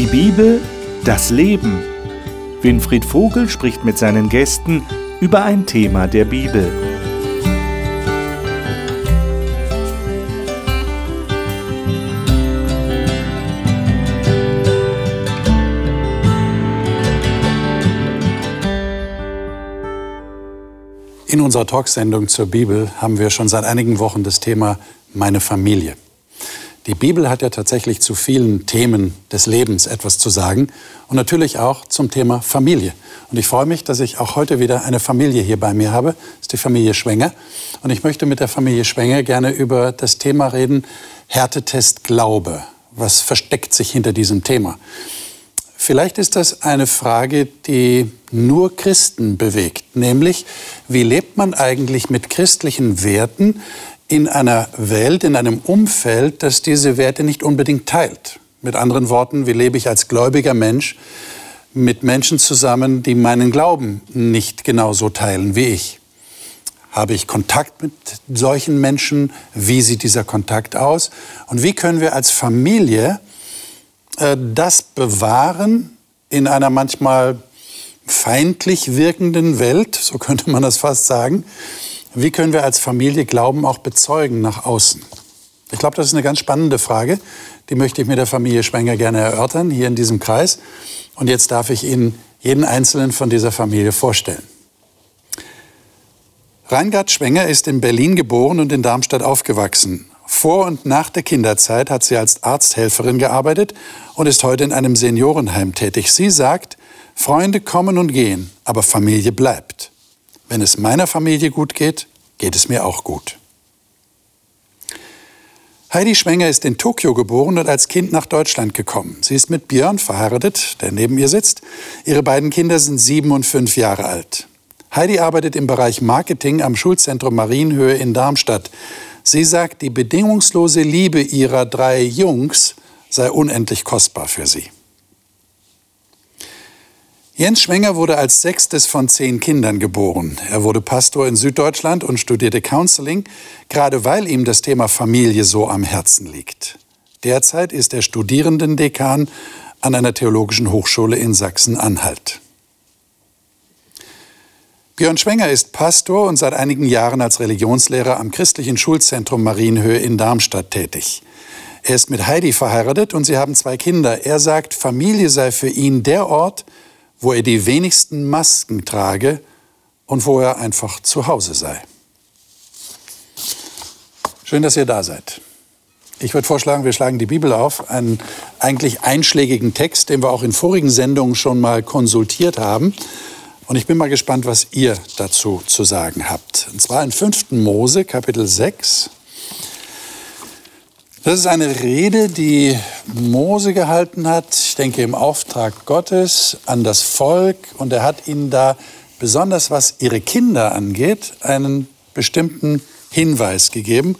Die Bibel, das Leben. Winfried Vogel spricht mit seinen Gästen über ein Thema der Bibel. In unserer Talksendung zur Bibel haben wir schon seit einigen Wochen das Thema meine Familie. Die Bibel hat ja tatsächlich zu vielen Themen des Lebens etwas zu sagen und natürlich auch zum Thema Familie. Und ich freue mich, dass ich auch heute wieder eine Familie hier bei mir habe. Das ist die Familie Schwenger. Und ich möchte mit der Familie Schwenger gerne über das Thema reden, Härtetest Glaube. Was versteckt sich hinter diesem Thema? Vielleicht ist das eine Frage, die nur Christen bewegt, nämlich wie lebt man eigentlich mit christlichen Werten in einer Welt, in einem Umfeld, das diese Werte nicht unbedingt teilt. Mit anderen Worten, wie lebe ich als gläubiger Mensch mit Menschen zusammen, die meinen Glauben nicht genauso teilen wie ich? Habe ich Kontakt mit solchen Menschen? Wie sieht dieser Kontakt aus? Und wie können wir als Familie äh, das bewahren in einer manchmal feindlich wirkenden Welt, so könnte man das fast sagen, wie können wir als Familie Glauben auch bezeugen nach außen? Ich glaube, das ist eine ganz spannende Frage. Die möchte ich mit der Familie Schwenger gerne erörtern, hier in diesem Kreis. Und jetzt darf ich Ihnen jeden einzelnen von dieser Familie vorstellen. Reingard Schwenger ist in Berlin geboren und in Darmstadt aufgewachsen. Vor und nach der Kinderzeit hat sie als Arzthelferin gearbeitet und ist heute in einem Seniorenheim tätig. Sie sagt, Freunde kommen und gehen, aber Familie bleibt. Wenn es meiner Familie gut geht, geht es mir auch gut. Heidi Schwenger ist in Tokio geboren und als Kind nach Deutschland gekommen. Sie ist mit Björn verheiratet, der neben ihr sitzt. Ihre beiden Kinder sind sieben und fünf Jahre alt. Heidi arbeitet im Bereich Marketing am Schulzentrum Marienhöhe in Darmstadt. Sie sagt, die bedingungslose Liebe ihrer drei Jungs sei unendlich kostbar für sie. Jens Schwenger wurde als sechstes von zehn Kindern geboren. Er wurde Pastor in Süddeutschland und studierte Counseling, gerade weil ihm das Thema Familie so am Herzen liegt. Derzeit ist er Studierendendekan an einer theologischen Hochschule in Sachsen-Anhalt. Björn Schwenger ist Pastor und seit einigen Jahren als Religionslehrer am christlichen Schulzentrum Marienhöhe in Darmstadt tätig. Er ist mit Heidi verheiratet und sie haben zwei Kinder. Er sagt, Familie sei für ihn der Ort, wo er die wenigsten Masken trage und wo er einfach zu Hause sei. Schön, dass ihr da seid. Ich würde vorschlagen, wir schlagen die Bibel auf, einen eigentlich einschlägigen Text, den wir auch in vorigen Sendungen schon mal konsultiert haben. Und ich bin mal gespannt, was ihr dazu zu sagen habt. Und zwar in 5. Mose, Kapitel 6. Das ist eine Rede, die Mose gehalten hat, ich denke im Auftrag Gottes an das Volk. Und er hat ihnen da, besonders was ihre Kinder angeht, einen bestimmten Hinweis gegeben.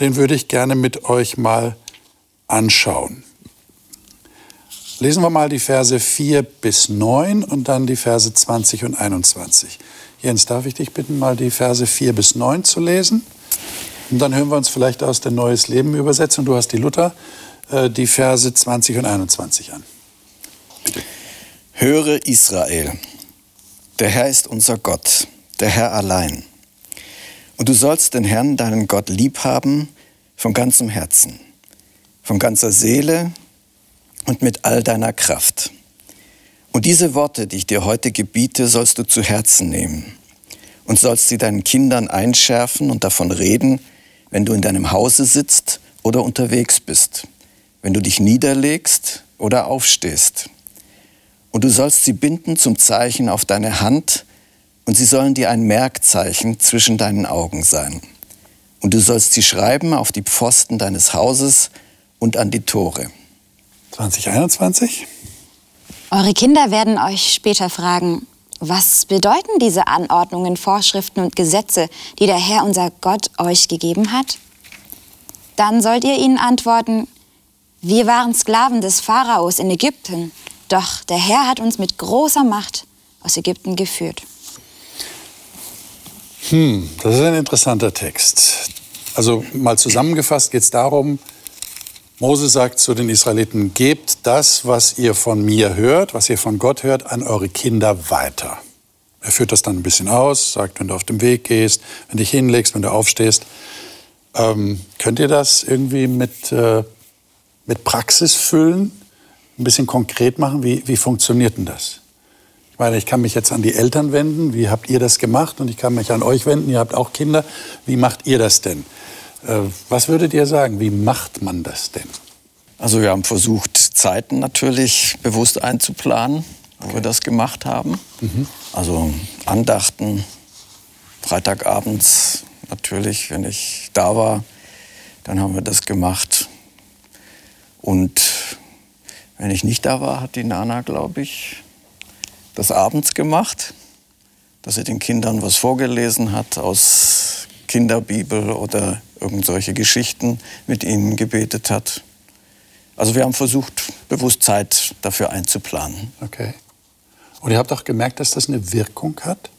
Den würde ich gerne mit euch mal anschauen. Lesen wir mal die Verse 4 bis 9 und dann die Verse 20 und 21. Jens, darf ich dich bitten, mal die Verse 4 bis 9 zu lesen? Und dann hören wir uns vielleicht aus der Neues Leben Übersetzung, du hast die Luther, äh, die Verse 20 und 21 an. Höre Israel, der Herr ist unser Gott, der Herr allein. Und du sollst den Herrn, deinen Gott, lieb haben von ganzem Herzen, von ganzer Seele und mit all deiner Kraft. Und diese Worte, die ich dir heute gebiete, sollst du zu Herzen nehmen und sollst sie deinen Kindern einschärfen und davon reden, wenn du in deinem Hause sitzt oder unterwegs bist, wenn du dich niederlegst oder aufstehst. Und du sollst sie binden zum Zeichen auf deine Hand, und sie sollen dir ein Merkzeichen zwischen deinen Augen sein. Und du sollst sie schreiben auf die Pfosten deines Hauses und an die Tore. 2021? Eure Kinder werden euch später fragen, was bedeuten diese Anordnungen, Vorschriften und Gesetze, die der Herr unser Gott euch gegeben hat? Dann sollt ihr ihnen antworten, wir waren Sklaven des Pharaos in Ägypten, doch der Herr hat uns mit großer Macht aus Ägypten geführt. Hm, das ist ein interessanter Text. Also mal zusammengefasst geht es darum, Mose sagt zu den Israeliten, gebt das, was ihr von mir hört, was ihr von Gott hört, an eure Kinder weiter. Er führt das dann ein bisschen aus, sagt, wenn du auf dem Weg gehst, wenn du dich hinlegst, wenn du aufstehst. Ähm, könnt ihr das irgendwie mit, äh, mit Praxis füllen? Ein bisschen konkret machen? Wie, wie funktioniert denn das? Ich meine, ich kann mich jetzt an die Eltern wenden. Wie habt ihr das gemacht? Und ich kann mich an euch wenden. Ihr habt auch Kinder. Wie macht ihr das denn? Äh, was würdet ihr sagen? Wie macht man das denn? Also wir haben versucht, Zeiten natürlich bewusst einzuplanen, wo okay. wir das gemacht haben. Mhm. Also Andachten, Freitagabends natürlich, wenn ich da war, dann haben wir das gemacht. Und wenn ich nicht da war, hat die Nana, glaube ich, das abends gemacht, dass sie den Kindern was vorgelesen hat aus Kinderbibel oder irgendwelche Geschichten mit ihnen gebetet hat. Also wir haben versucht, bewusst Zeit dafür einzuplanen. Okay. Und ihr habt auch gemerkt, dass das eine Wirkung hat?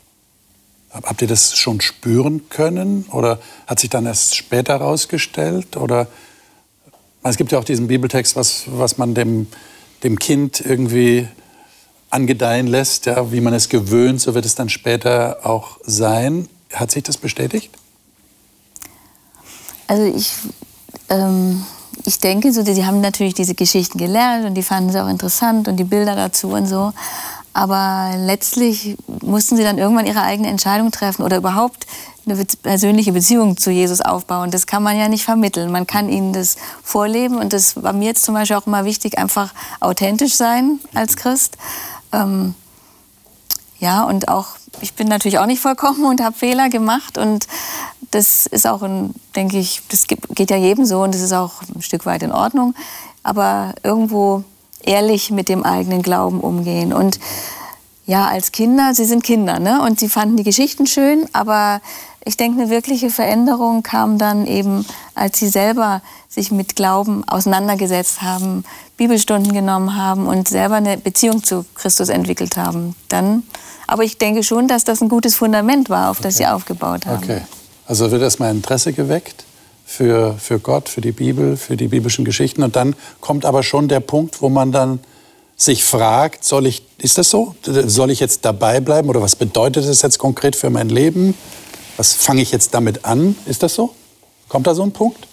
Habt ihr das schon spüren können oder hat sich dann erst später herausgestellt? Oder es gibt ja auch diesen Bibeltext, was, was man dem, dem Kind irgendwie angedeihen lässt, ja, wie man es gewöhnt, so wird es dann später auch sein. Hat sich das bestätigt? Also ich, ähm, ich denke, so, die haben natürlich diese Geschichten gelernt und die fanden sie auch interessant und die Bilder dazu und so. Aber letztlich mussten sie dann irgendwann ihre eigene Entscheidung treffen oder überhaupt eine persönliche Beziehung zu Jesus aufbauen. Das kann man ja nicht vermitteln. Man kann ihnen das vorleben. Und das war mir jetzt zum Beispiel auch immer wichtig, einfach authentisch sein als Christ. Ähm, ja, und auch, ich bin natürlich auch nicht vollkommen und habe Fehler gemacht. Und das ist auch, ein, denke ich, das geht ja jedem so und das ist auch ein Stück weit in Ordnung. Aber irgendwo ehrlich mit dem eigenen Glauben umgehen. Und ja, als Kinder, sie sind Kinder, ne? Und sie fanden die Geschichten schön, aber ich denke, eine wirkliche Veränderung kam dann eben, als sie selber sich mit Glauben auseinandergesetzt haben, Bibelstunden genommen haben und selber eine Beziehung zu Christus entwickelt haben. Dann, aber ich denke schon, dass das ein gutes Fundament war, auf okay. das sie aufgebaut haben. Okay. Also wird erstmal Interesse geweckt für, für Gott, für die Bibel, für die biblischen Geschichten. Und dann kommt aber schon der Punkt, wo man dann sich fragt, soll ich, ist das so? Soll ich jetzt dabei bleiben oder was bedeutet das jetzt konkret für mein Leben? Was fange ich jetzt damit an? Ist das so? Kommt da so ein Punkt?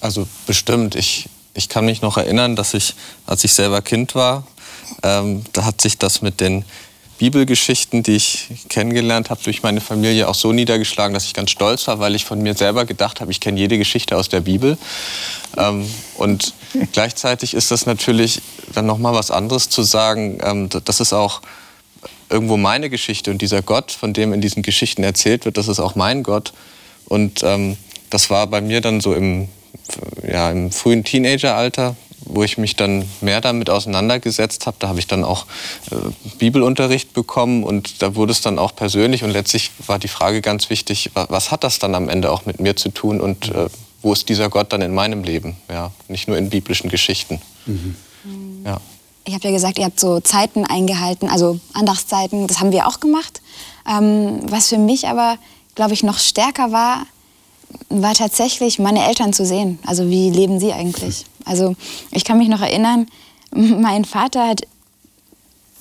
Also bestimmt. Ich, ich kann mich noch erinnern, dass ich, als ich selber Kind war, ähm, da hat sich das mit den Bibelgeschichten, die ich kennengelernt habe durch meine Familie, auch so niedergeschlagen, dass ich ganz stolz war, weil ich von mir selber gedacht habe, ich kenne jede Geschichte aus der Bibel. Ähm, und gleichzeitig ist das natürlich dann noch mal was anderes zu sagen. Ähm, das ist auch irgendwo meine Geschichte und dieser Gott, von dem in diesen Geschichten erzählt wird, das ist auch mein Gott. Und ähm, das war bei mir dann so im, ja, im frühen Teenageralter, wo ich mich dann mehr damit auseinandergesetzt habe, da habe ich dann auch äh, Bibelunterricht bekommen und da wurde es dann auch persönlich und letztlich war die Frage ganz wichtig, was hat das dann am Ende auch mit mir zu tun und äh, wo ist dieser Gott dann in meinem Leben? Ja, nicht nur in biblischen Geschichten. Mhm. Ja. Ich habe ja gesagt, ihr habt so Zeiten eingehalten, also Andachtszeiten, das haben wir auch gemacht. Ähm, was für mich aber, glaube ich, noch stärker war, war tatsächlich meine Eltern zu sehen. Also wie leben sie eigentlich? Also ich kann mich noch erinnern, mein Vater hat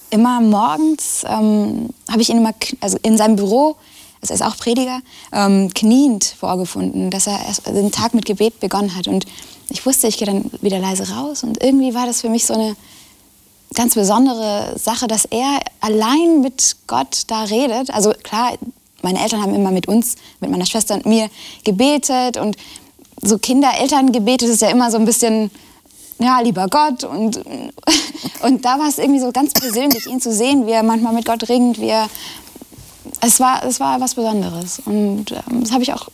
immer morgens, ähm, habe ich ihn immer, also in seinem Büro, also er ist auch Prediger, ähm, kniend vorgefunden, dass er den Tag mit Gebet begonnen hat. Und ich wusste, ich gehe dann wieder leise raus. Und irgendwie war das für mich so eine ganz besondere Sache, dass er allein mit Gott da redet. Also klar, meine Eltern haben immer mit uns, mit meiner Schwester und mir gebetet und so Kinder-Eltern-Gebet ist ja immer so ein bisschen, ja, lieber Gott. Und, und da war es irgendwie so ganz persönlich, ihn zu sehen, wie er manchmal mit Gott ringt, wie er, es war, es war was Besonderes. Und ähm, das habe ich auch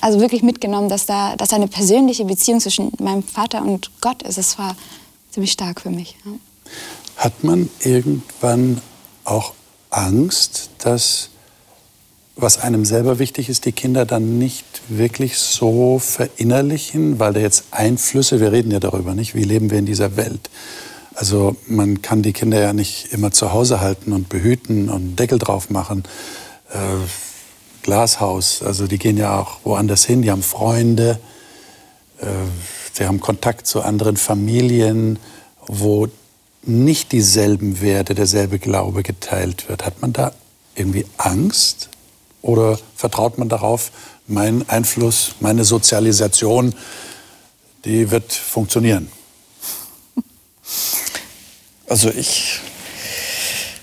also wirklich mitgenommen, dass da dass eine persönliche Beziehung zwischen meinem Vater und Gott ist. Es war ziemlich stark für mich. Ja. Hat man irgendwann auch Angst, dass was einem selber wichtig ist, die Kinder dann nicht wirklich so verinnerlichen, weil da jetzt Einflüsse, wir reden ja darüber nicht, wie leben wir in dieser Welt. Also man kann die Kinder ja nicht immer zu Hause halten und behüten und Deckel drauf machen. Äh, Glashaus, also die gehen ja auch woanders hin, die haben Freunde. Äh, Sie haben Kontakt zu anderen Familien, wo nicht dieselben Werte, derselbe Glaube geteilt wird. Hat man da irgendwie Angst oder vertraut man darauf, mein Einfluss, meine Sozialisation, die wird funktionieren? Also ich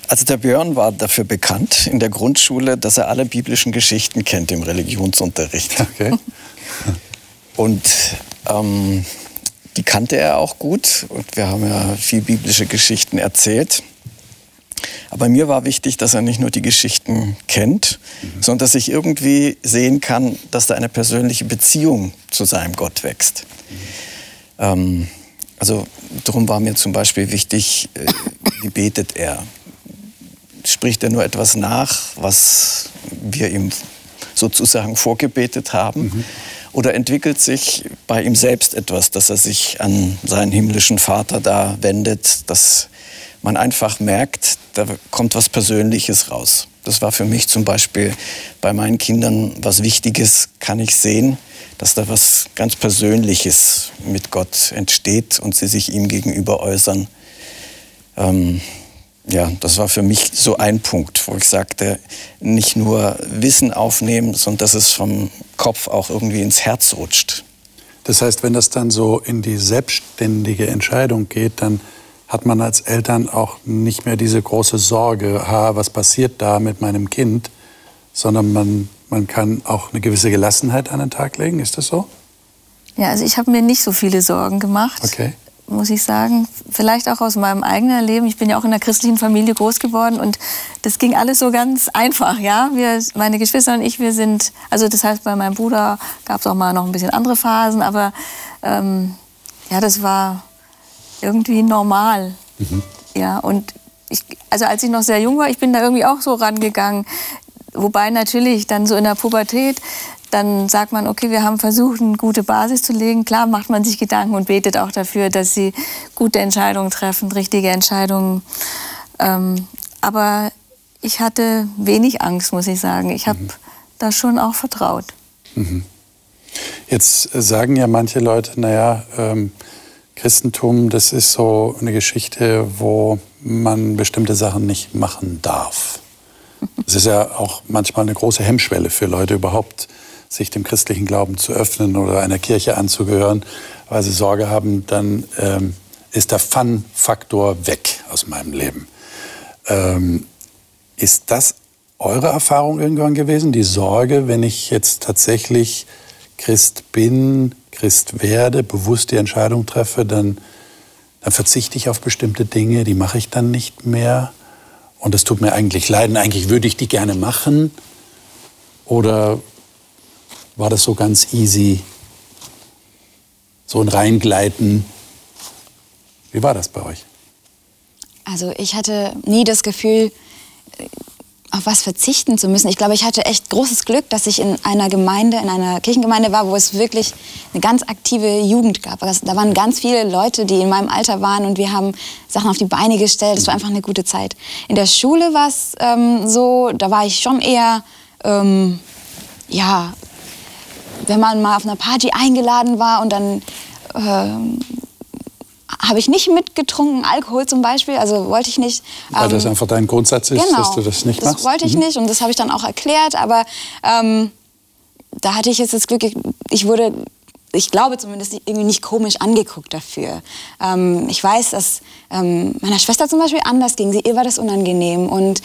also der Björn war dafür bekannt in der Grundschule, dass er alle biblischen Geschichten kennt im Religionsunterricht. Okay. Und ähm, die kannte er auch gut und wir haben ja viel biblische Geschichten erzählt. Aber mir war wichtig, dass er nicht nur die Geschichten kennt, mhm. sondern dass ich irgendwie sehen kann, dass da eine persönliche Beziehung zu seinem Gott wächst. Mhm. Ähm, also darum war mir zum Beispiel wichtig, äh, wie betet er? Spricht er nur etwas nach, was wir ihm sozusagen vorgebetet haben? Mhm. Oder entwickelt sich bei ihm selbst etwas, dass er sich an seinen himmlischen Vater da wendet, dass man einfach merkt, da kommt was Persönliches raus. Das war für mich zum Beispiel bei meinen Kindern was Wichtiges, kann ich sehen, dass da was ganz Persönliches mit Gott entsteht und sie sich ihm gegenüber äußern. Ähm, ja, das war für mich so ein Punkt, wo ich sagte, nicht nur Wissen aufnehmen, sondern dass es vom Kopf auch irgendwie ins Herz rutscht. Das heißt, wenn das dann so in die selbstständige Entscheidung geht, dann hat man als Eltern auch nicht mehr diese große Sorge, ha, was passiert da mit meinem Kind, sondern man, man kann auch eine gewisse Gelassenheit an den Tag legen. Ist das so? Ja, also ich habe mir nicht so viele Sorgen gemacht. Okay muss ich sagen. Vielleicht auch aus meinem eigenen Leben. Ich bin ja auch in einer christlichen Familie groß geworden und das ging alles so ganz einfach, ja. Wir, meine Geschwister und ich, wir sind, also das heißt, bei meinem Bruder gab es auch mal noch ein bisschen andere Phasen, aber ähm, ja, das war irgendwie normal. Mhm. Ja, und ich, also als ich noch sehr jung war, ich bin da irgendwie auch so rangegangen. Wobei natürlich dann so in der Pubertät dann sagt man, okay, wir haben versucht, eine gute Basis zu legen. Klar macht man sich Gedanken und betet auch dafür, dass sie gute Entscheidungen treffen, richtige Entscheidungen. Ähm, aber ich hatte wenig Angst, muss ich sagen. Ich habe mhm. da schon auch vertraut. Mhm. Jetzt sagen ja manche Leute, naja, ähm, Christentum, das ist so eine Geschichte, wo man bestimmte Sachen nicht machen darf. Das ist ja auch manchmal eine große Hemmschwelle für Leute überhaupt, sich dem christlichen Glauben zu öffnen oder einer Kirche anzugehören, weil sie Sorge haben, dann ähm, ist der Fun-Faktor weg aus meinem Leben. Ähm, ist das eure Erfahrung irgendwann gewesen? Die Sorge, wenn ich jetzt tatsächlich Christ bin, Christ werde, bewusst die Entscheidung treffe, dann, dann verzichte ich auf bestimmte Dinge, die mache ich dann nicht mehr. Und es tut mir eigentlich leid, eigentlich würde ich die gerne machen. Oder war das so ganz easy, so ein Reingleiten. Wie war das bei euch? Also ich hatte nie das Gefühl, auf was verzichten zu müssen. Ich glaube, ich hatte echt großes Glück, dass ich in einer Gemeinde, in einer Kirchengemeinde war, wo es wirklich eine ganz aktive Jugend gab. Da waren ganz viele Leute, die in meinem Alter waren und wir haben Sachen auf die Beine gestellt. Es war einfach eine gute Zeit. In der Schule war es ähm, so, da war ich schon eher, ähm, ja, wenn man mal auf einer Party eingeladen war und dann äh, habe ich nicht mitgetrunken, Alkohol zum Beispiel, also wollte ich nicht. Ähm, Weil das ähm, einfach dein Grundsatz ist, genau, dass du das nicht das machst? Das wollte ich mhm. nicht und das habe ich dann auch erklärt, aber ähm, da hatte ich jetzt das Glück, ich wurde, ich glaube zumindest, irgendwie nicht komisch angeguckt dafür. Ähm, ich weiß, dass ähm, meiner Schwester zum Beispiel anders ging, sie, ihr war das unangenehm und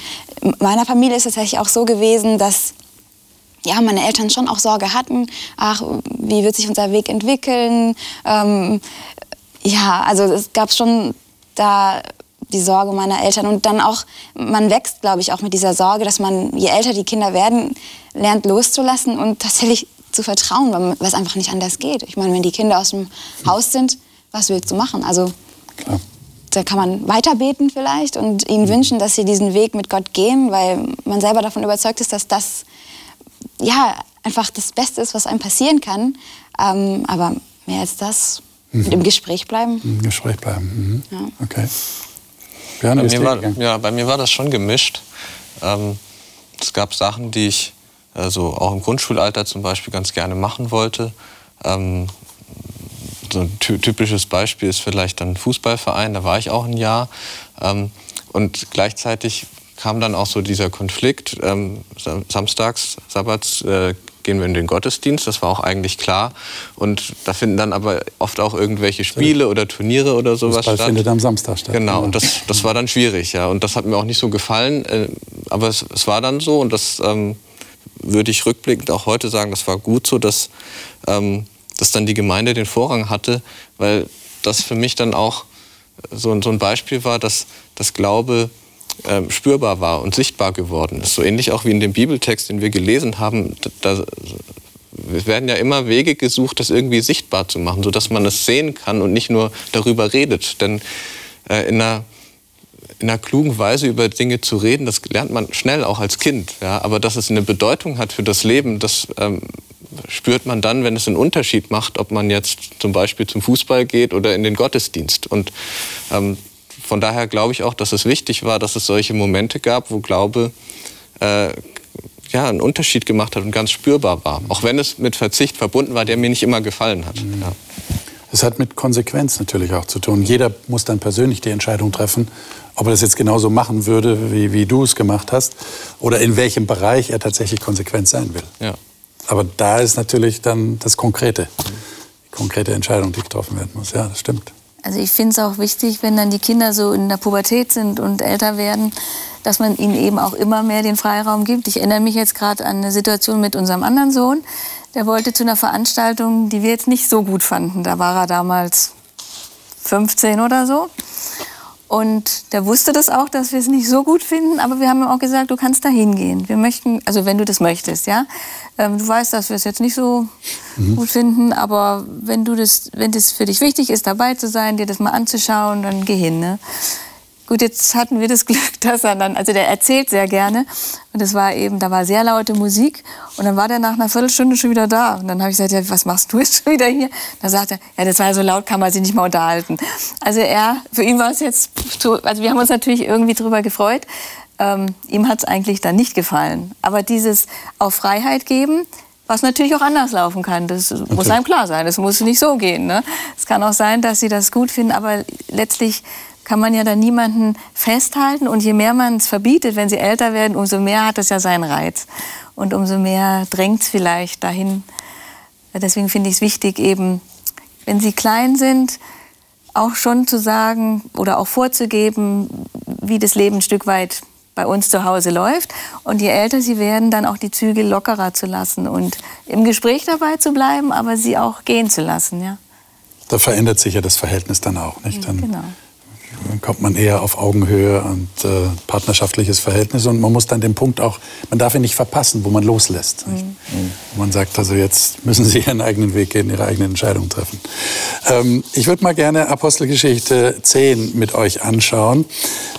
meiner Familie ist es tatsächlich auch so gewesen, dass ja, meine Eltern schon auch Sorge hatten, ach, wie wird sich unser Weg entwickeln? Ähm, ja, also es gab schon da die Sorge meiner Eltern und dann auch, man wächst, glaube ich, auch mit dieser Sorge, dass man, je älter die Kinder werden, lernt loszulassen und tatsächlich zu vertrauen, weil es einfach nicht anders geht. Ich meine, wenn die Kinder aus dem Haus sind, was willst du machen? Also Klar. da kann man weiterbeten vielleicht und ihnen wünschen, dass sie diesen Weg mit Gott gehen, weil man selber davon überzeugt ist, dass das ja einfach das Beste ist, was einem passieren kann. Ähm, aber mehr als das Mhm. Im Gespräch bleiben? Im Gespräch bleiben. Mhm. Ja. Okay. Björn, bei, mir war, ja, bei mir war das schon gemischt. Ähm, es gab Sachen, die ich also auch im Grundschulalter zum Beispiel ganz gerne machen wollte. Ähm, so ein typisches Beispiel ist vielleicht dann Fußballverein, da war ich auch ein Jahr. Ähm, und gleichzeitig kam dann auch so dieser Konflikt. Ähm, samstags, Sabbats äh, gehen wir in den Gottesdienst, das war auch eigentlich klar. Und da finden dann aber oft auch irgendwelche Spiele oder Turniere oder sowas Fußball statt. findet am Samstag statt. Genau, und das, das war dann schwierig, ja. Und das hat mir auch nicht so gefallen. Äh, aber es, es war dann so und das ähm, würde ich rückblickend auch heute sagen, das war gut so, dass, ähm, dass dann die Gemeinde den Vorrang hatte, weil das für mich dann auch so, so ein Beispiel war, dass das Glaube ähm, spürbar war und sichtbar geworden ist. So ähnlich auch wie in dem Bibeltext, den wir gelesen haben. Da, es werden ja immer Wege gesucht, das irgendwie sichtbar zu machen, sodass man es sehen kann und nicht nur darüber redet. Denn äh, in, einer, in einer klugen Weise über Dinge zu reden, das lernt man schnell auch als Kind. Ja? Aber dass es eine Bedeutung hat für das Leben, das ähm, spürt man dann, wenn es einen Unterschied macht, ob man jetzt zum Beispiel zum Fußball geht oder in den Gottesdienst. Und ähm, von daher glaube ich auch, dass es wichtig war, dass es solche Momente gab, wo Glaube äh, ja, einen Unterschied gemacht hat und ganz spürbar war. Auch wenn es mit Verzicht verbunden war, der mir nicht immer gefallen hat. Mhm. Ja. Es hat mit Konsequenz natürlich auch zu tun. Jeder muss dann persönlich die Entscheidung treffen, ob er das jetzt genauso machen würde, wie, wie du es gemacht hast, oder in welchem Bereich er tatsächlich konsequent sein will. Ja. Aber da ist natürlich dann das Konkrete, die konkrete Entscheidung, die getroffen werden muss. Ja, das stimmt. Also ich finde es auch wichtig, wenn dann die Kinder so in der Pubertät sind und älter werden, dass man ihnen eben auch immer mehr den Freiraum gibt. Ich erinnere mich jetzt gerade an eine Situation mit unserem anderen Sohn. Der wollte zu einer Veranstaltung, die wir jetzt nicht so gut fanden. Da war er damals 15 oder so. Und der wusste das auch, dass wir es nicht so gut finden, aber wir haben ihm auch gesagt, du kannst da hingehen. Wir möchten, also wenn du das möchtest, ja. Ähm, du weißt, dass wir es jetzt nicht so mhm. gut finden, aber wenn du das, wenn das für dich wichtig ist, dabei zu sein, dir das mal anzuschauen, dann geh hin. Ne? Gut, jetzt hatten wir das Glück, dass er dann, also der erzählt sehr gerne und es war eben, da war sehr laute Musik und dann war der nach einer Viertelstunde schon wieder da und dann habe ich gesagt, ja, was machst du jetzt schon wieder hier? Da sagt er, ja, das war so laut, kann man sich nicht mehr unterhalten. Also er, für ihn war es jetzt, also wir haben uns natürlich irgendwie drüber gefreut. Ähm, ihm hat es eigentlich dann nicht gefallen. Aber dieses auf Freiheit geben, was natürlich auch anders laufen kann. Das okay. muss einem klar sein. Das muss nicht so gehen. Ne? Es kann auch sein, dass sie das gut finden, aber letztlich kann man ja dann niemanden festhalten. Und je mehr man es verbietet, wenn sie älter werden, umso mehr hat es ja seinen Reiz. Und umso mehr drängt es vielleicht dahin. Deswegen finde ich es wichtig, eben, wenn sie klein sind, auch schon zu sagen oder auch vorzugeben, wie das Leben ein Stück weit bei uns zu Hause läuft. Und je älter sie werden, dann auch die Zügel lockerer zu lassen und im Gespräch dabei zu bleiben, aber sie auch gehen zu lassen. Ja. Da verändert sich ja das Verhältnis dann auch. Nicht? Dann genau kommt man eher auf Augenhöhe und äh, partnerschaftliches Verhältnis. Und man muss dann den Punkt auch, man darf ihn nicht verpassen, wo man loslässt. Mhm. Man sagt also, jetzt müssen Sie Ihren eigenen Weg gehen, Ihre eigene Entscheidung treffen. Ähm, ich würde mal gerne Apostelgeschichte 10 mit euch anschauen.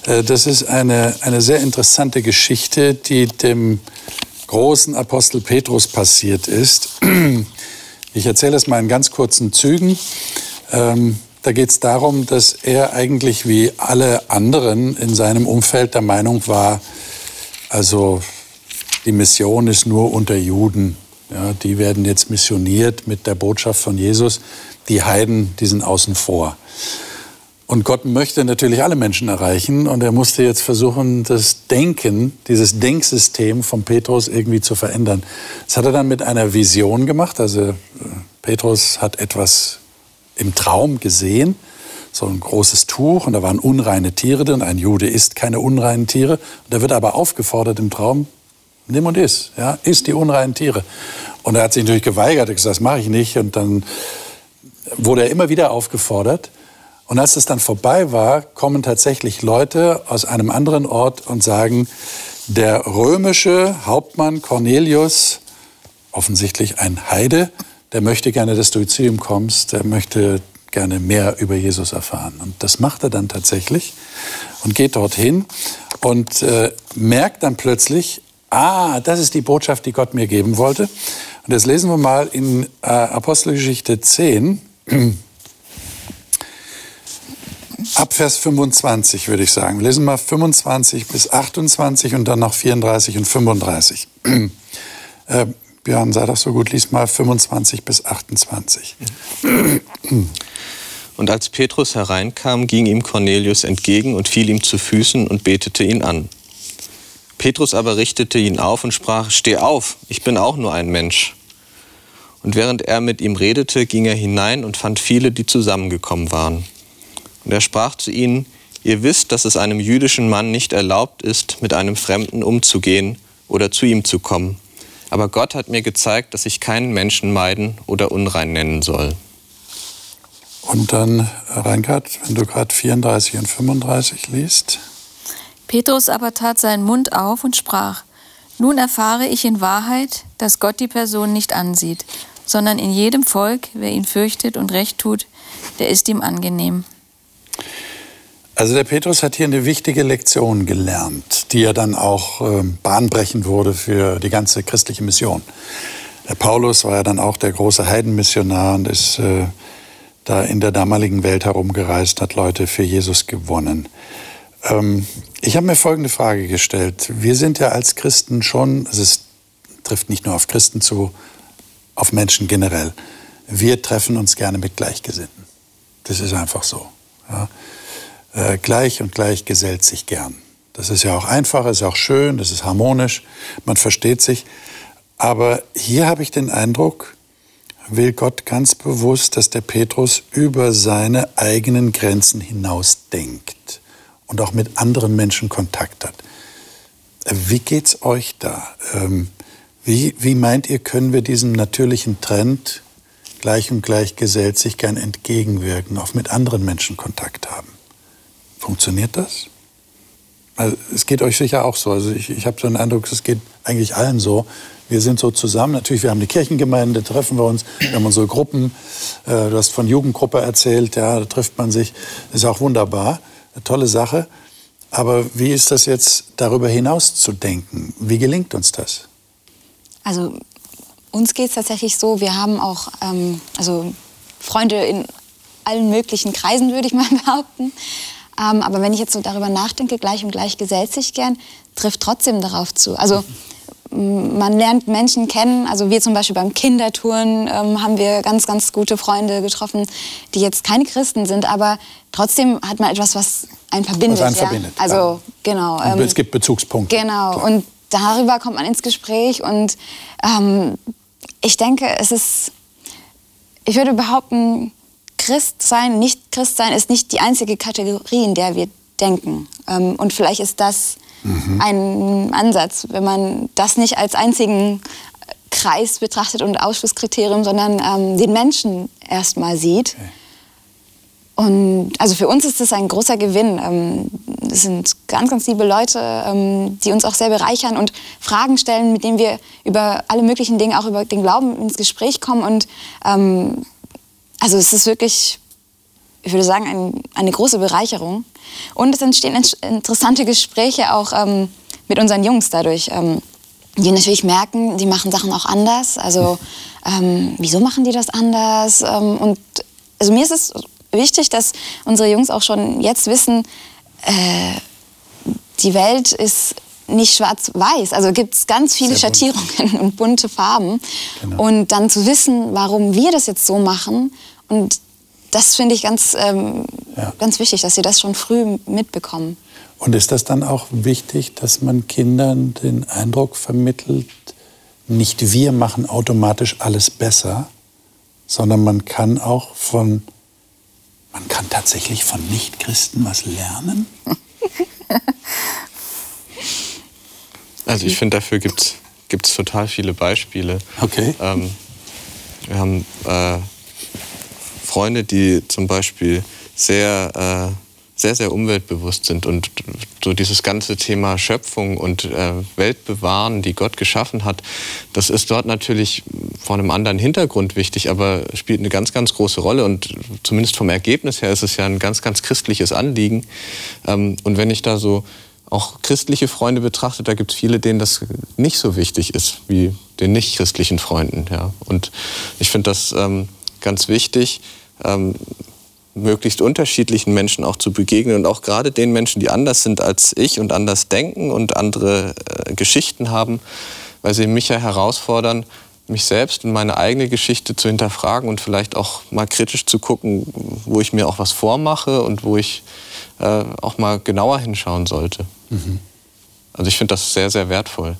Äh, das ist eine, eine sehr interessante Geschichte, die dem großen Apostel Petrus passiert ist. Ich erzähle es mal in ganz kurzen Zügen. Ähm, da geht es darum, dass er eigentlich wie alle anderen in seinem Umfeld der Meinung war, also die Mission ist nur unter Juden. Ja, die werden jetzt missioniert mit der Botschaft von Jesus. Die Heiden, die sind außen vor. Und Gott möchte natürlich alle Menschen erreichen und er musste jetzt versuchen, das Denken, dieses Denksystem von Petrus irgendwie zu verändern. Das hat er dann mit einer Vision gemacht. Also äh, Petrus hat etwas im Traum gesehen, so ein großes Tuch und da waren unreine Tiere drin. Ein Jude isst keine unreinen Tiere. Und er wird aber aufgefordert im Traum, nimm und iss, ja, iss die unreinen Tiere. Und er hat sich natürlich geweigert, er gesagt, das mache ich nicht. Und dann wurde er immer wieder aufgefordert. Und als es dann vorbei war, kommen tatsächlich Leute aus einem anderen Ort und sagen, der römische Hauptmann Cornelius, offensichtlich ein Heide, der möchte gerne, dass du zu ihm kommst, der möchte gerne mehr über Jesus erfahren. Und das macht er dann tatsächlich und geht dorthin und äh, merkt dann plötzlich, ah, das ist die Botschaft, die Gott mir geben wollte. Und jetzt lesen wir mal in äh, Apostelgeschichte 10, ab Vers 25 würde ich sagen. Wir lesen mal 25 bis 28 und dann noch 34 und 35. Äh, Björn, sei doch so gut, lies mal 25 bis 28. Und als Petrus hereinkam, ging ihm Cornelius entgegen und fiel ihm zu Füßen und betete ihn an. Petrus aber richtete ihn auf und sprach, Steh auf, ich bin auch nur ein Mensch. Und während er mit ihm redete, ging er hinein und fand viele, die zusammengekommen waren. Und er sprach zu ihnen, Ihr wisst, dass es einem jüdischen Mann nicht erlaubt ist, mit einem Fremden umzugehen oder zu ihm zu kommen. Aber Gott hat mir gezeigt, dass ich keinen Menschen meiden oder unrein nennen soll. Und dann, Reinhard, wenn du gerade 34 und 35 liest. Petrus aber tat seinen Mund auf und sprach, nun erfahre ich in Wahrheit, dass Gott die Person nicht ansieht, sondern in jedem Volk, wer ihn fürchtet und recht tut, der ist ihm angenehm. Also der Petrus hat hier eine wichtige Lektion gelernt, die ja dann auch äh, bahnbrechend wurde für die ganze christliche Mission. Der Paulus war ja dann auch der große Heidenmissionar und ist äh, da in der damaligen Welt herumgereist, hat Leute für Jesus gewonnen. Ähm, ich habe mir folgende Frage gestellt. Wir sind ja als Christen schon, also es trifft nicht nur auf Christen zu, auf Menschen generell. Wir treffen uns gerne mit Gleichgesinnten. Das ist einfach so. Ja. Äh, gleich und gleich gesellt sich gern. Das ist ja auch einfach, ist auch schön, das ist harmonisch, man versteht sich. Aber hier habe ich den Eindruck, will Gott ganz bewusst, dass der Petrus über seine eigenen Grenzen hinaus denkt und auch mit anderen Menschen Kontakt hat. Wie geht's euch da? Ähm, wie, wie meint ihr, können wir diesem natürlichen Trend gleich und gleich gesellt sich gern entgegenwirken, auch mit anderen Menschen Kontakt haben? Funktioniert das? Also, es geht euch sicher auch so. Also ich, ich habe so den Eindruck, es geht eigentlich allen so. Wir sind so zusammen. Natürlich, wir haben eine Kirchengemeinde, treffen wir uns. Wir haben unsere Gruppen. Äh, du hast von Jugendgruppe erzählt. Ja, da trifft man sich. Das ist auch wunderbar. Eine tolle Sache. Aber wie ist das jetzt darüber hinaus zu denken? Wie gelingt uns das? Also uns geht es tatsächlich so, wir haben auch ähm, also Freunde in allen möglichen Kreisen, würde ich mal behaupten. Ähm, aber wenn ich jetzt so darüber nachdenke, gleich und gleich gesellt sich gern, trifft trotzdem darauf zu. Also man lernt Menschen kennen. Also wir zum Beispiel beim Kindertouren ähm, haben wir ganz, ganz gute Freunde getroffen, die jetzt keine Christen sind, aber trotzdem hat man etwas, was einen verbindet. Was einen ja? verbindet. Also ja. genau. Ähm, es gibt Bezugspunkte. Genau. Klar. Und darüber kommt man ins Gespräch und ähm, ich denke, es ist, ich würde behaupten, Christ sein, nicht Christ sein ist nicht die einzige Kategorie, in der wir denken. Ähm, und vielleicht ist das mhm. ein Ansatz, wenn man das nicht als einzigen Kreis betrachtet und Ausschlusskriterium, sondern ähm, den Menschen erstmal sieht. Okay. Und also für uns ist das ein großer Gewinn. Ähm, es sind ganz, ganz liebe Leute, ähm, die uns auch sehr bereichern und Fragen stellen, mit denen wir über alle möglichen Dinge, auch über den Glauben ins Gespräch kommen. Und ähm, also es ist wirklich, ich würde sagen, ein, eine große Bereicherung. Und es entstehen interessante Gespräche auch ähm, mit unseren Jungs dadurch, ähm, die natürlich merken, die machen Sachen auch anders. Also ähm, wieso machen die das anders? Ähm, und also mir ist es wichtig, dass unsere Jungs auch schon jetzt wissen, äh, die Welt ist nicht schwarz-weiß. Also gibt es ganz viele Schattierungen und bunte Farben. Genau. Und dann zu wissen, warum wir das jetzt so machen und das finde ich ganz, ähm, ja. ganz wichtig, dass sie das schon früh mitbekommen. Und ist das dann auch wichtig, dass man Kindern den Eindruck vermittelt, nicht wir machen automatisch alles besser, sondern man kann auch von, man kann tatsächlich von Nichtchristen was lernen? Also ich finde, dafür gibt es total viele Beispiele. Okay. Ähm, wir haben äh, Freunde, die zum Beispiel sehr, äh, sehr, sehr umweltbewusst sind und so dieses ganze Thema Schöpfung und äh, Welt die Gott geschaffen hat, das ist dort natürlich vor einem anderen Hintergrund wichtig, aber spielt eine ganz, ganz große Rolle und zumindest vom Ergebnis her ist es ja ein ganz, ganz christliches Anliegen. Ähm, und wenn ich da so auch christliche Freunde betrachte, da gibt es viele, denen das nicht so wichtig ist wie den nicht christlichen Freunden. Ja. Und ich finde das ähm, ganz wichtig, ähm, möglichst unterschiedlichen Menschen auch zu begegnen und auch gerade den Menschen, die anders sind als ich und anders denken und andere äh, Geschichten haben, weil sie mich ja herausfordern, mich selbst und meine eigene Geschichte zu hinterfragen und vielleicht auch mal kritisch zu gucken, wo ich mir auch was vormache und wo ich äh, auch mal genauer hinschauen sollte. Mhm. Also ich finde das sehr, sehr wertvoll.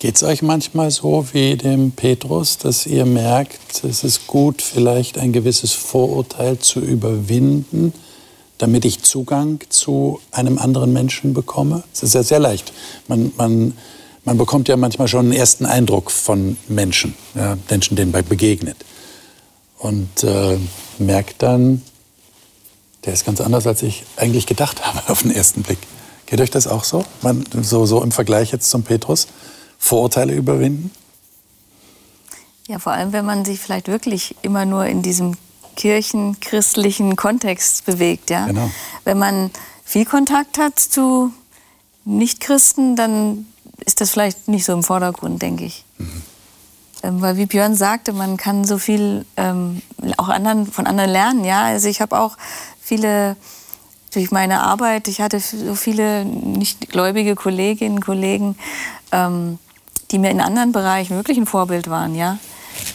Geht es euch manchmal so wie dem Petrus, dass ihr merkt, es ist gut, vielleicht ein gewisses Vorurteil zu überwinden, damit ich Zugang zu einem anderen Menschen bekomme? Es ist ja sehr leicht. Man, man, man bekommt ja manchmal schon einen ersten Eindruck von Menschen, ja, Menschen, denen man begegnet. Und äh, merkt dann, der ist ganz anders, als ich eigentlich gedacht habe auf den ersten Blick. Geht euch das auch so? Man, so, so im Vergleich jetzt zum Petrus? Vorurteile überwinden? Ja, vor allem, wenn man sich vielleicht wirklich immer nur in diesem kirchenchristlichen Kontext bewegt. Ja? Genau. Wenn man viel Kontakt hat zu Nichtchristen, dann ist das vielleicht nicht so im Vordergrund, denke ich. Mhm. Ähm, weil wie Björn sagte, man kann so viel ähm, auch anderen, von anderen lernen. Ja? Also ich habe auch viele durch meine Arbeit, ich hatte so viele nichtgläubige Kolleginnen und Kollegen, ähm, die mir in anderen Bereichen wirklich ein Vorbild waren, ja.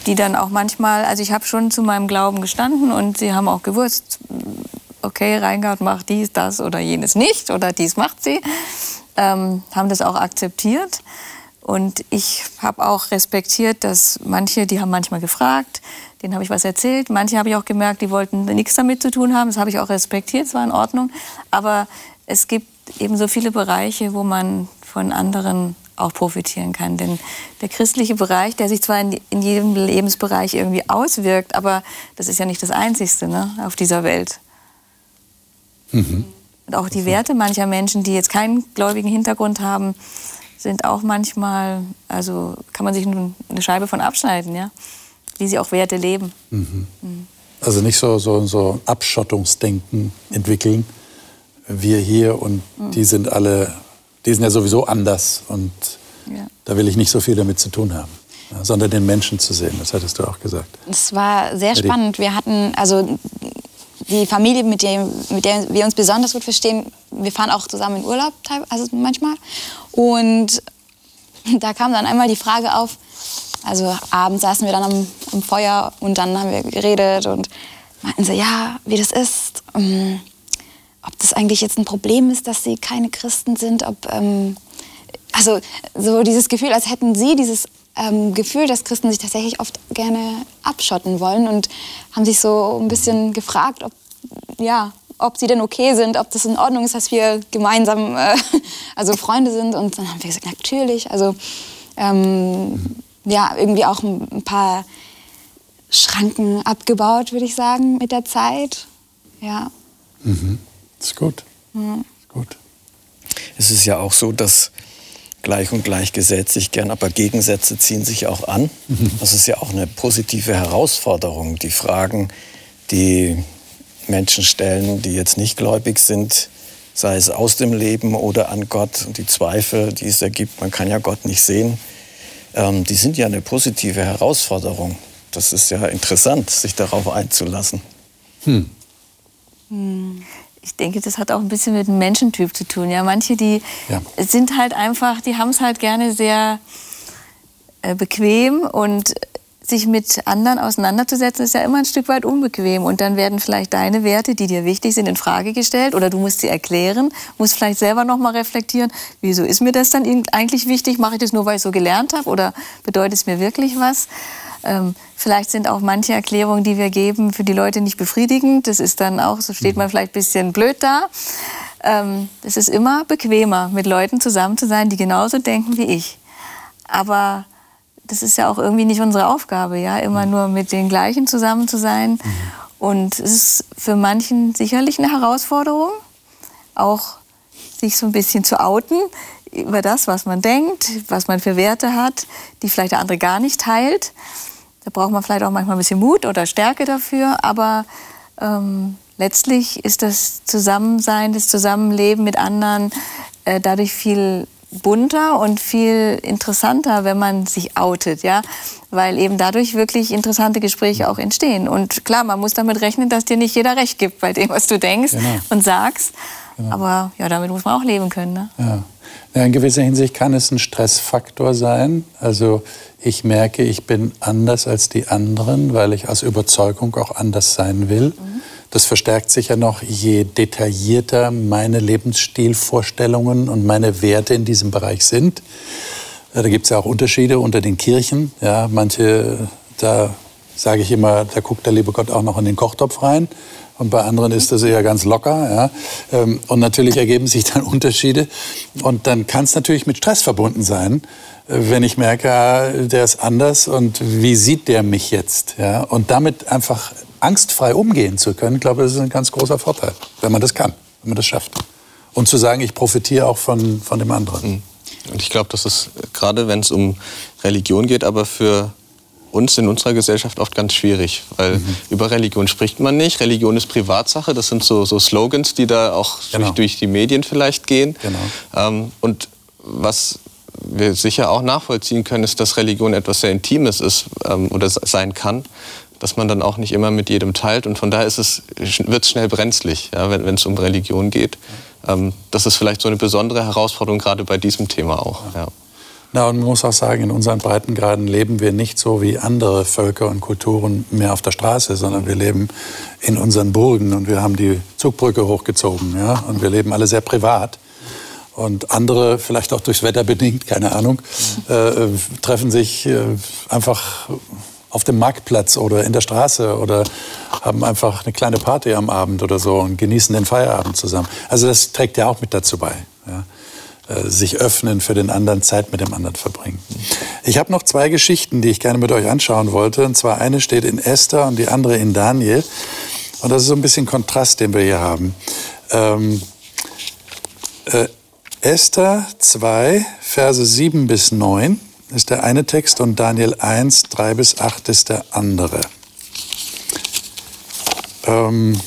Die dann auch manchmal, also ich habe schon zu meinem Glauben gestanden und sie haben auch gewusst, okay, Reingard macht dies, das oder jenes nicht oder dies macht sie, ähm, haben das auch akzeptiert. Und ich habe auch respektiert, dass manche, die haben manchmal gefragt, denen habe ich was erzählt. Manche habe ich auch gemerkt, die wollten nichts damit zu tun haben. Das habe ich auch respektiert, es war in Ordnung. Aber es gibt eben so viele Bereiche, wo man von anderen auch profitieren kann. Denn der christliche Bereich, der sich zwar in, in jedem Lebensbereich irgendwie auswirkt, aber das ist ja nicht das Einzigste ne, auf dieser Welt. Mhm. Und auch die Werte mancher Menschen, die jetzt keinen gläubigen Hintergrund haben, sind auch manchmal, also kann man sich eine Scheibe von abschneiden, ja, wie sie auch Werte leben. Mhm. Mhm. Also nicht so, so, so Abschottungsdenken entwickeln, wir hier und mhm. die sind alle, die sind ja sowieso anders und ja. da will ich nicht so viel damit zu tun haben. Sondern den Menschen zu sehen, das hattest du auch gesagt. Es war sehr spannend. Wir hatten, also die Familie, mit der, mit der wir uns besonders gut verstehen, wir fahren auch zusammen in Urlaub, also manchmal. Und da kam dann einmal die Frage auf, also abends saßen wir dann am, am Feuer und dann haben wir geredet und meinten sie, ja, wie das ist, ähm, ob das eigentlich jetzt ein Problem ist, dass sie keine Christen sind, ob, ähm, also so dieses Gefühl, als hätten sie dieses ähm, Gefühl, dass Christen sich tatsächlich oft gerne abschotten wollen und haben sich so ein bisschen gefragt, ob, ja, ob sie denn okay sind, ob das in Ordnung ist, dass wir gemeinsam äh, also Freunde sind. Und dann haben wir gesagt, natürlich. Also ähm, ja, irgendwie auch ein, paar Schranken abgebaut, würde ich sagen, mit der Zeit. Ja. Mhm. Das ist gut. Mhm. ist gut. Es ist ja auch so, dass gleich und gleich gesetzt sich gern, aber Gegensätze ziehen sich auch an. Mhm. Das ist ja auch eine positive Herausforderung. Die Fragen, die Menschen stellen, die jetzt nicht gläubig sind, sei es aus dem Leben oder an Gott, und die Zweifel, die es ergibt, man kann ja Gott nicht sehen, ähm, die sind ja eine positive Herausforderung. Das ist ja interessant, sich darauf einzulassen. Hm. hm ich denke, das hat auch ein bisschen mit dem Menschentyp zu tun. Ja, manche, die ja. sind halt einfach, die haben es halt gerne sehr äh, bequem und sich mit anderen auseinanderzusetzen, ist ja immer ein Stück weit unbequem. Und dann werden vielleicht deine Werte, die dir wichtig sind, in Frage gestellt oder du musst sie erklären, musst vielleicht selber noch mal reflektieren, wieso ist mir das dann eigentlich wichtig? Mache ich das nur, weil ich so gelernt habe oder bedeutet es mir wirklich was? Ähm, vielleicht sind auch manche Erklärungen, die wir geben, für die Leute nicht befriedigend. Das ist dann auch, so steht man vielleicht ein bisschen blöd da. Ähm, es ist immer bequemer, mit Leuten zusammen zu sein, die genauso denken wie ich. Aber das ist ja auch irgendwie nicht unsere Aufgabe, ja, immer nur mit den gleichen zusammen zu sein. Und es ist für manchen sicherlich eine Herausforderung, auch sich so ein bisschen zu outen über das, was man denkt, was man für Werte hat, die vielleicht der andere gar nicht teilt. Da braucht man vielleicht auch manchmal ein bisschen Mut oder Stärke dafür, aber ähm, letztlich ist das Zusammensein, das Zusammenleben mit anderen äh, dadurch viel bunter und viel interessanter, wenn man sich outet, ja, weil eben dadurch wirklich interessante Gespräche auch entstehen. Und klar, man muss damit rechnen, dass dir nicht jeder recht gibt bei dem, was du denkst genau. und sagst. Genau. Aber ja, damit muss man auch leben können. Ne? Ja. ja. In gewisser Hinsicht kann es ein Stressfaktor sein. Also ich merke, ich bin anders als die anderen, weil ich aus Überzeugung auch anders sein will. Mhm. Das verstärkt sich ja noch, je detaillierter meine Lebensstilvorstellungen und meine Werte in diesem Bereich sind. Da gibt es ja auch Unterschiede unter den Kirchen. Ja, manche, da sage ich immer, da guckt der liebe Gott auch noch in den Kochtopf rein. Und bei anderen ist das eher ganz locker. Ja. Ähm, und natürlich ergeben sich dann Unterschiede. Und dann kann es natürlich mit Stress verbunden sein, äh, wenn ich merke, ah, der ist anders und wie sieht der mich jetzt? Ja. Und damit einfach angstfrei umgehen zu können, ich glaube, das ist ein ganz großer Vorteil, wenn man das kann, wenn man das schafft. Und zu sagen, ich profitiere auch von, von dem anderen. Mhm. Und ich glaube, das ist gerade, wenn es um Religion geht, aber für uns in unserer Gesellschaft oft ganz schwierig, weil mhm. über Religion spricht man nicht. Religion ist Privatsache. Das sind so, so Slogans, die da auch genau. durch, durch, die Medien vielleicht gehen. Genau. Ähm, und was wir sicher auch nachvollziehen können, ist, dass Religion etwas sehr Intimes ist ähm, oder sein kann, dass man dann auch nicht immer mit jedem teilt. Und von daher ist es, wird es schnell brenzlig, ja, wenn es um Religion geht. Ähm, das ist vielleicht so eine besondere Herausforderung, gerade bei diesem Thema auch. Ja. Na, und man muss auch sagen, in unseren Breitengraden leben wir nicht so wie andere Völker und Kulturen mehr auf der Straße, sondern wir leben in unseren Burgen und wir haben die Zugbrücke hochgezogen. Ja? Und wir leben alle sehr privat. Und andere, vielleicht auch durchs Wetter bedingt, keine Ahnung, äh, äh treffen sich äh, einfach auf dem Marktplatz oder in der Straße oder haben einfach eine kleine Party am Abend oder so und genießen den Feierabend zusammen. Also das trägt ja auch mit dazu bei. Ja. Äh, sich öffnen für den anderen, Zeit mit dem anderen verbringen. Ich habe noch zwei Geschichten, die ich gerne mit euch anschauen wollte. Und zwar eine steht in Esther und die andere in Daniel. Und das ist so ein bisschen Kontrast, den wir hier haben. Ähm, äh, Esther 2, Verse 7 bis 9 ist der eine Text und Daniel 1, 3 bis 8 ist der andere. Ähm,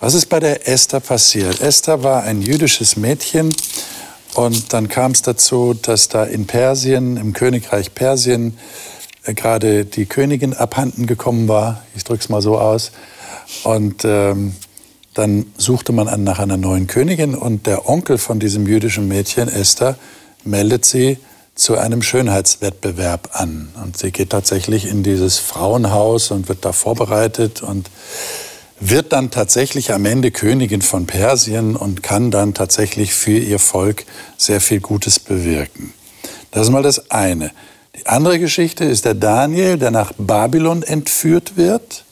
was ist bei der Esther passiert? Esther war ein jüdisches Mädchen und dann kam es dazu, dass da in Persien, im Königreich Persien, äh, gerade die Königin abhanden gekommen war. Ich drücke es mal so aus. Und ähm, dann suchte man an nach einer neuen Königin und der Onkel von diesem jüdischen Mädchen, Esther, meldet sie zu einem Schönheitswettbewerb an. Und sie geht tatsächlich in dieses Frauenhaus und wird da vorbereitet und wird dann tatsächlich am Ende Königin von Persien und kann dann tatsächlich für ihr Volk sehr viel Gutes bewirken. Das ist mal das eine. Die andere Geschichte ist der Daniel, der nach Babylon entführt wird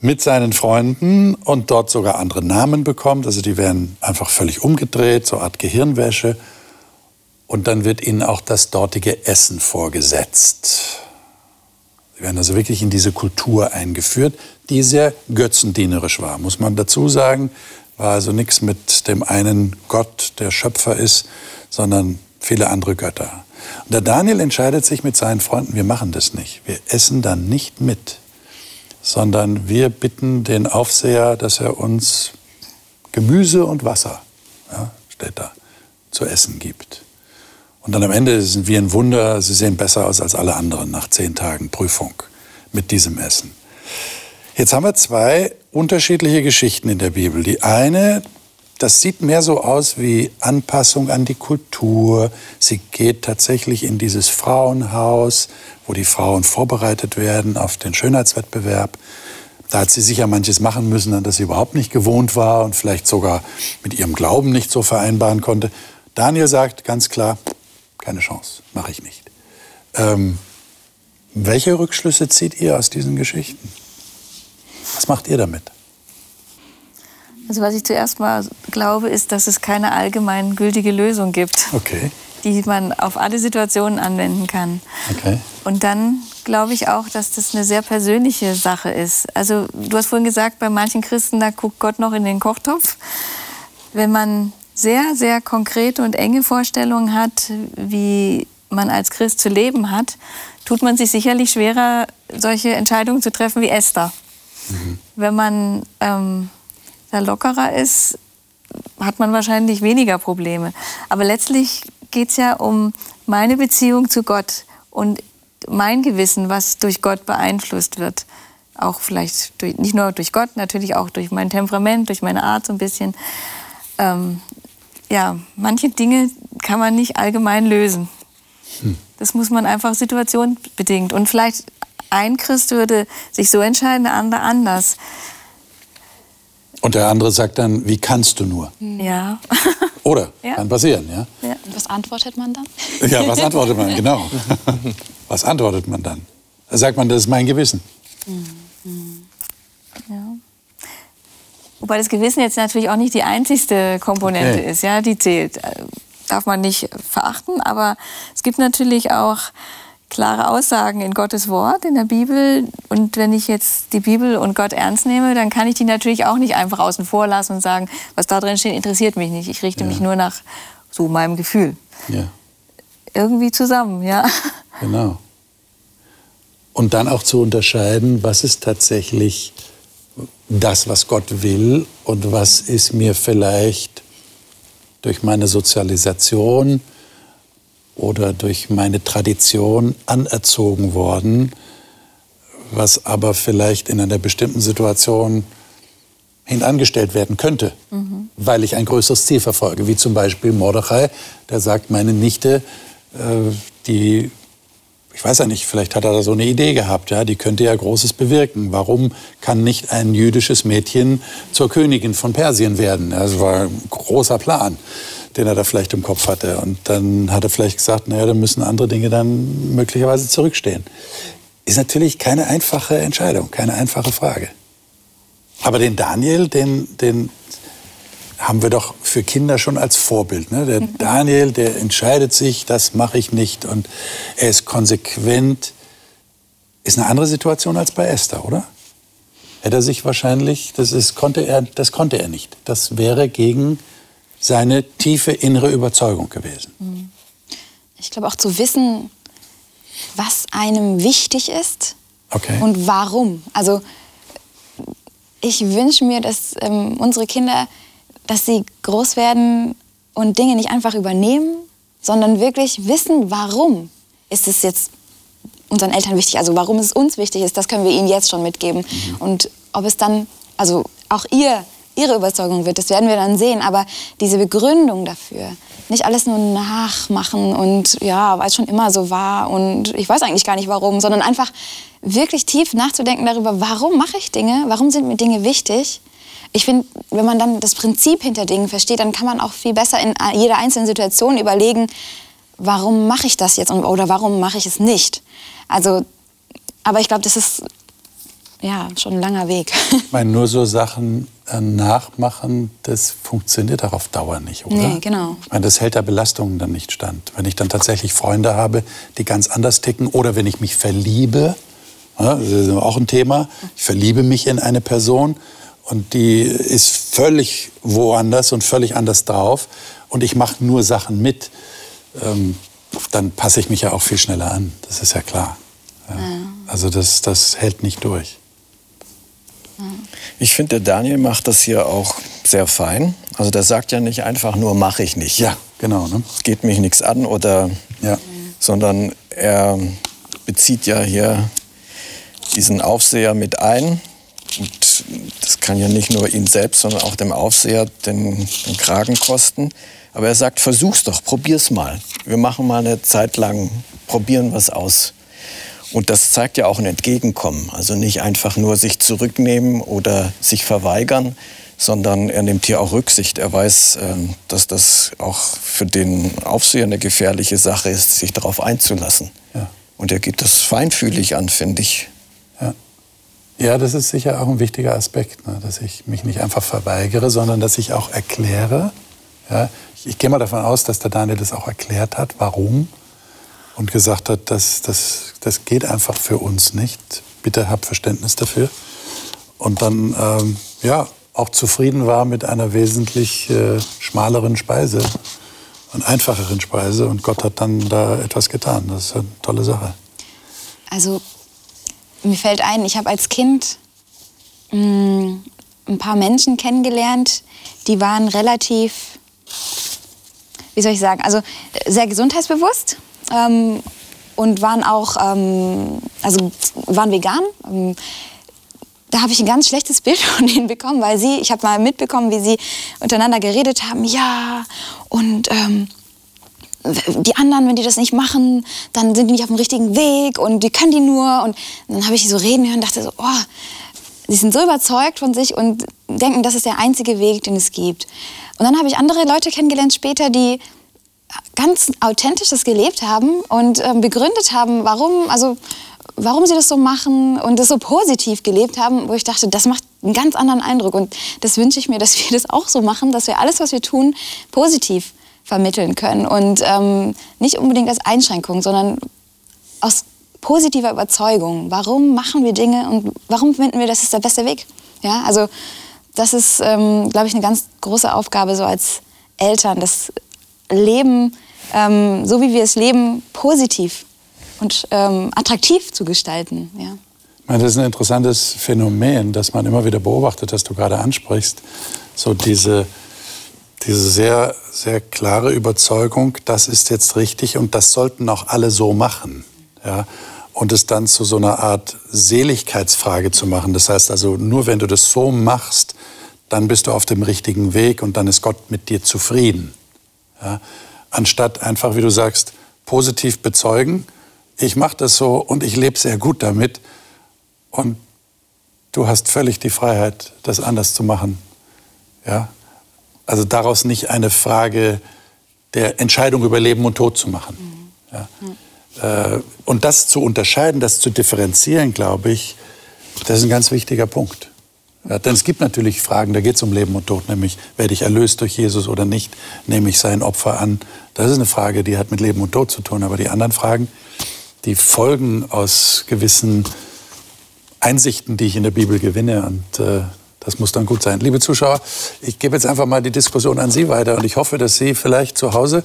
mit seinen Freunden und dort sogar andere Namen bekommt. Also die werden einfach völlig umgedreht, so eine Art Gehirnwäsche. Und dann wird ihnen auch das dortige Essen vorgesetzt. Sie werden also wirklich in diese Kultur eingeführt, die sehr götzendienerisch war, muss man dazu sagen. War also nichts mit dem einen Gott, der Schöpfer ist, sondern viele andere Götter. Und der Daniel entscheidet sich mit seinen Freunden, wir machen das nicht. Wir essen dann nicht mit, sondern wir bitten den Aufseher, dass er uns Gemüse und Wasser, ja, steht da, zu essen gibt. Und dann am Ende sind wir ein Wunder, sie sehen besser aus als alle anderen nach zehn Tagen Prüfung mit diesem Essen. Jetzt haben wir zwei unterschiedliche Geschichten in der Bibel. Die eine, das sieht mehr so aus wie Anpassung an die Kultur. Sie geht tatsächlich in dieses Frauenhaus, wo die Frauen vorbereitet werden auf den Schönheitswettbewerb. Da hat sie sicher manches machen müssen, an das sie überhaupt nicht gewohnt war und vielleicht sogar mit ihrem Glauben nicht so vereinbaren konnte. Daniel sagt ganz klar, keine Chance, mache ich nicht. Ähm, welche Rückschlüsse zieht ihr aus diesen Geschichten? Was macht ihr damit? Also was ich zuerst mal glaube, ist, dass es keine allgemein gültige Lösung gibt, okay. die man auf alle Situationen anwenden kann. Okay. Und dann glaube ich auch, dass das eine sehr persönliche Sache ist. Also du hast vorhin gesagt, bei manchen Christen, da guckt Gott noch in den Kochtopf. Wenn man sehr, sehr konkrete und enge Vorstellungen hat, wie man als Christ zu leben hat, tut man sich sicherlich schwerer, solche Entscheidungen zu treffen wie Esther. Mhm. Wenn man ähm, da lockerer ist, hat man wahrscheinlich weniger Probleme. Aber letztlich geht es ja um meine Beziehung zu Gott und mein Gewissen, was durch Gott beeinflusst wird. Auch vielleicht durch, nicht nur durch Gott, natürlich auch durch mein Temperament, durch meine Art so ein bisschen. Ähm, ja, manche Dinge kann man nicht allgemein lösen. Hm. Das muss man einfach situationsbedingt. Und vielleicht ein Christ würde sich so entscheiden, der andere anders. Und der andere sagt dann, wie kannst du nur? Ja. Oder? Ja. Kann passieren, ja? ja. Was antwortet man dann? Ja, was antwortet man, genau. Was antwortet man dann? Da sagt man, das ist mein Gewissen. Mhm. Ja. Wobei das Gewissen jetzt natürlich auch nicht die einzigste Komponente okay. ist, ja, die zählt. Äh, darf man nicht verachten, aber es gibt natürlich auch klare Aussagen in Gottes Wort, in der Bibel. Und wenn ich jetzt die Bibel und Gott ernst nehme, dann kann ich die natürlich auch nicht einfach außen vor lassen und sagen, was da drin steht, interessiert mich nicht. Ich richte ja. mich nur nach so meinem Gefühl. Ja. Irgendwie zusammen, ja. Genau. Und dann auch zu unterscheiden, was ist tatsächlich das, was Gott will und was ist mir vielleicht durch meine Sozialisation oder durch meine Tradition anerzogen worden, was aber vielleicht in einer bestimmten Situation hinangestellt werden könnte, mhm. weil ich ein größeres Ziel verfolge, wie zum Beispiel Mordechai, der sagt, meine Nichte, äh, die ich weiß ja nicht, vielleicht hat er da so eine Idee gehabt, ja, die könnte ja Großes bewirken. Warum kann nicht ein jüdisches Mädchen zur Königin von Persien werden? Das war ein großer Plan, den er da vielleicht im Kopf hatte. Und dann hat er vielleicht gesagt, naja, dann müssen andere Dinge dann möglicherweise zurückstehen. Ist natürlich keine einfache Entscheidung, keine einfache Frage. Aber den Daniel, den, den haben wir doch für Kinder schon als Vorbild. Ne? Der mhm. Daniel, der entscheidet sich, das mache ich nicht und er ist konsequent. Ist eine andere Situation als bei Esther, oder? Hätte er sich wahrscheinlich, das, ist, konnte er, das konnte er nicht. Das wäre gegen seine tiefe innere Überzeugung gewesen. Mhm. Ich glaube auch zu wissen, was einem wichtig ist okay. und warum. Also ich wünsche mir, dass ähm, unsere Kinder dass sie groß werden und Dinge nicht einfach übernehmen, sondern wirklich wissen, warum ist es jetzt unseren Eltern wichtig, also warum es uns wichtig ist, das können wir ihnen jetzt schon mitgeben. Mhm. Und ob es dann, also auch ihr, ihre Überzeugung wird, das werden wir dann sehen, aber diese Begründung dafür, nicht alles nur nachmachen und ja, weil es schon immer so war und ich weiß eigentlich gar nicht warum, sondern einfach wirklich tief nachzudenken darüber, warum mache ich Dinge, warum sind mir Dinge wichtig ich finde, wenn man dann das Prinzip hinter Dingen versteht, dann kann man auch viel besser in jeder einzelnen Situation überlegen, warum mache ich das jetzt oder warum mache ich es nicht. Also, aber ich glaube, das ist ja schon ein langer Weg. Ich meine, nur so Sachen äh, nachmachen, das funktioniert auch auf Dauer nicht, oder? Nee, genau. Ich meine, das hält der Belastungen dann nicht stand. Wenn ich dann tatsächlich Freunde habe, die ganz anders ticken oder wenn ich mich verliebe, das ist auch ein Thema, ich verliebe mich in eine Person und die ist völlig woanders und völlig anders drauf und ich mache nur Sachen mit, ähm, dann passe ich mich ja auch viel schneller an. Das ist ja klar. Ja. Ja. Also das, das hält nicht durch. Ich finde, der Daniel macht das hier auch sehr fein. Also der sagt ja nicht einfach nur, mache ich nicht. Ja, genau. Ne? Es geht mich nichts an oder, ja. sondern er bezieht ja hier diesen Aufseher mit ein und das kann ja nicht nur ihn selbst, sondern auch dem Aufseher den, den Kragen kosten. Aber er sagt, versuch's doch, probier's mal. Wir machen mal eine Zeit lang, probieren was aus. Und das zeigt ja auch ein Entgegenkommen. Also nicht einfach nur sich zurücknehmen oder sich verweigern, sondern er nimmt hier auch Rücksicht. Er weiß, ähm, dass das auch für den Aufseher eine gefährliche Sache ist, sich darauf einzulassen. Ja. Und er geht das feinfühlig an, finde ich. Ja, das ist sicher auch ein wichtiger Aspekt, ne? dass ich mich nicht einfach verweigere, sondern dass ich auch erkläre. Ja? Ich, ich gehe mal davon aus, dass der Daniel das auch erklärt hat, warum und gesagt hat, dass das, das geht einfach für uns nicht. Bitte habt Verständnis dafür. Und dann ähm, ja, auch zufrieden war mit einer wesentlich äh, schmaleren Speise und einfacheren Speise. Und Gott hat dann da etwas getan. Das ist eine tolle Sache. Also mir fällt ein, ich habe als Kind mh, mm, ein paar Menschen kennengelernt, die waren relativ, wie soll ich sagen, also sehr gesundheitsbewusst ähm, und waren auch, ähm, also waren vegan. Ähm, da habe ich ein ganz schlechtes Bild von denen bekommen, weil sie, ich habe mal mitbekommen, wie sie untereinander geredet haben, ja, und ähm, die anderen, wenn die das nicht machen, dann sind die nicht auf dem richtigen Weg und die können die nur. Und dann habe ich die so reden hören und dachte so, oh, sie sind so überzeugt von sich und denken, das ist der einzige Weg, den es gibt. Und dann habe ich andere Leute kennengelernt später, die ganz authentisch das gelebt haben und ähm, begründet haben, warum, also warum sie das so machen und das so positiv gelebt haben, wo ich dachte, das macht einen ganz anderen Eindruck. Und das wünsche ich mir, dass wir das auch so machen, dass wir alles, was wir tun, positiv vermitteln können. Und ähm, nicht unbedingt als Einschränkung, sondern aus positiver Überzeugung. Warum machen wir Dinge und warum finden wir, das ist der beste Weg? Ja, also das ist, ähm, glaube ich, eine ganz große Aufgabe so als Eltern, das Leben, ähm, so wie wir es leben, positiv und ähm, attraktiv zu gestalten. Ja. Das ist ein interessantes Phänomen, das man immer wieder beobachtet, das du gerade ansprichst. So diese, diese sehr, sehr klare Überzeugung, das ist jetzt richtig und das sollten auch alle so machen. Ja? Und es dann zu so einer Art Seligkeitsfrage zu machen. Das heißt also, nur wenn du das so machst, dann bist du auf dem richtigen Weg und dann ist Gott mit dir zufrieden. Ja? Anstatt einfach, wie du sagst, positiv bezeugen, ich mache das so und ich lebe sehr gut damit und du hast völlig die Freiheit, das anders zu machen. Ja? Also daraus nicht eine Frage der Entscheidung über Leben und Tod zu machen. Ja? Äh, und das zu unterscheiden, das zu differenzieren, glaube ich, das ist ein ganz wichtiger Punkt. Ja, denn es gibt natürlich Fragen, da geht es um Leben und Tod, nämlich werde ich erlöst durch Jesus oder nicht, nehme ich sein Opfer an. Das ist eine Frage, die hat mit Leben und Tod zu tun. Aber die anderen Fragen, die folgen aus gewissen Einsichten, die ich in der Bibel gewinne. Und äh, das muss dann gut sein. Liebe Zuschauer, ich gebe jetzt einfach mal die Diskussion an Sie weiter und ich hoffe, dass Sie vielleicht zu Hause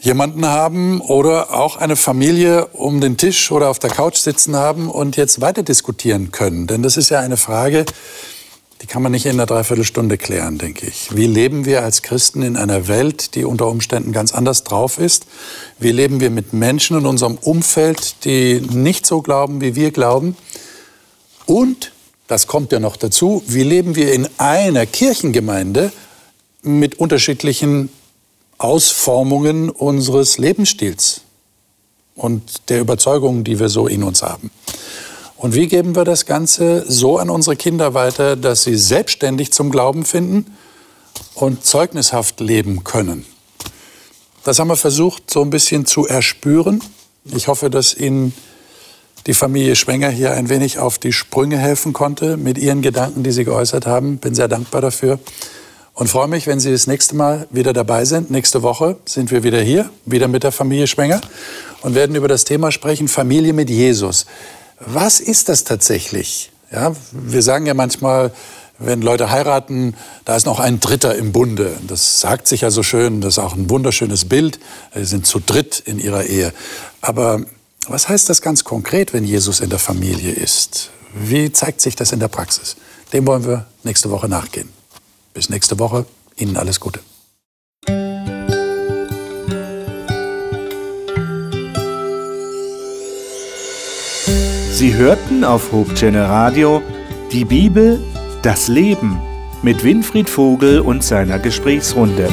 jemanden haben oder auch eine Familie um den Tisch oder auf der Couch sitzen haben und jetzt weiter diskutieren können. Denn das ist ja eine Frage, die kann man nicht in einer Dreiviertelstunde klären, denke ich. Wie leben wir als Christen in einer Welt, die unter Umständen ganz anders drauf ist? Wie leben wir mit Menschen in unserem Umfeld, die nicht so glauben, wie wir glauben? Und, das kommt ja noch dazu, wie leben wir in einer Kirchengemeinde mit unterschiedlichen Ausformungen unseres Lebensstils und der Überzeugungen, die wir so in uns haben? Und wie geben wir das Ganze so an unsere Kinder weiter, dass sie selbstständig zum Glauben finden und zeugnishaft leben können? Das haben wir versucht, so ein bisschen zu erspüren. Ich hoffe, dass Ihnen die Familie Schwenger hier ein wenig auf die Sprünge helfen konnte mit ihren Gedanken, die Sie geäußert haben. Bin sehr dankbar dafür und freue mich, wenn Sie das nächste Mal wieder dabei sind. Nächste Woche sind wir wieder hier, wieder mit der Familie Schwenger und werden über das Thema sprechen, Familie mit Jesus. Was ist das tatsächlich? Ja, wir sagen ja manchmal, wenn Leute heiraten, da ist noch ein Dritter im Bunde. Das sagt sich ja so schön, das ist auch ein wunderschönes Bild. Sie sind zu dritt in ihrer Ehe. Aber was heißt das ganz konkret, wenn Jesus in der Familie ist? Wie zeigt sich das in der Praxis? Dem wollen wir nächste Woche nachgehen. Bis nächste Woche. Ihnen alles Gute. Sie hörten auf Hope Channel Radio die Bibel, das Leben mit Winfried Vogel und seiner Gesprächsrunde.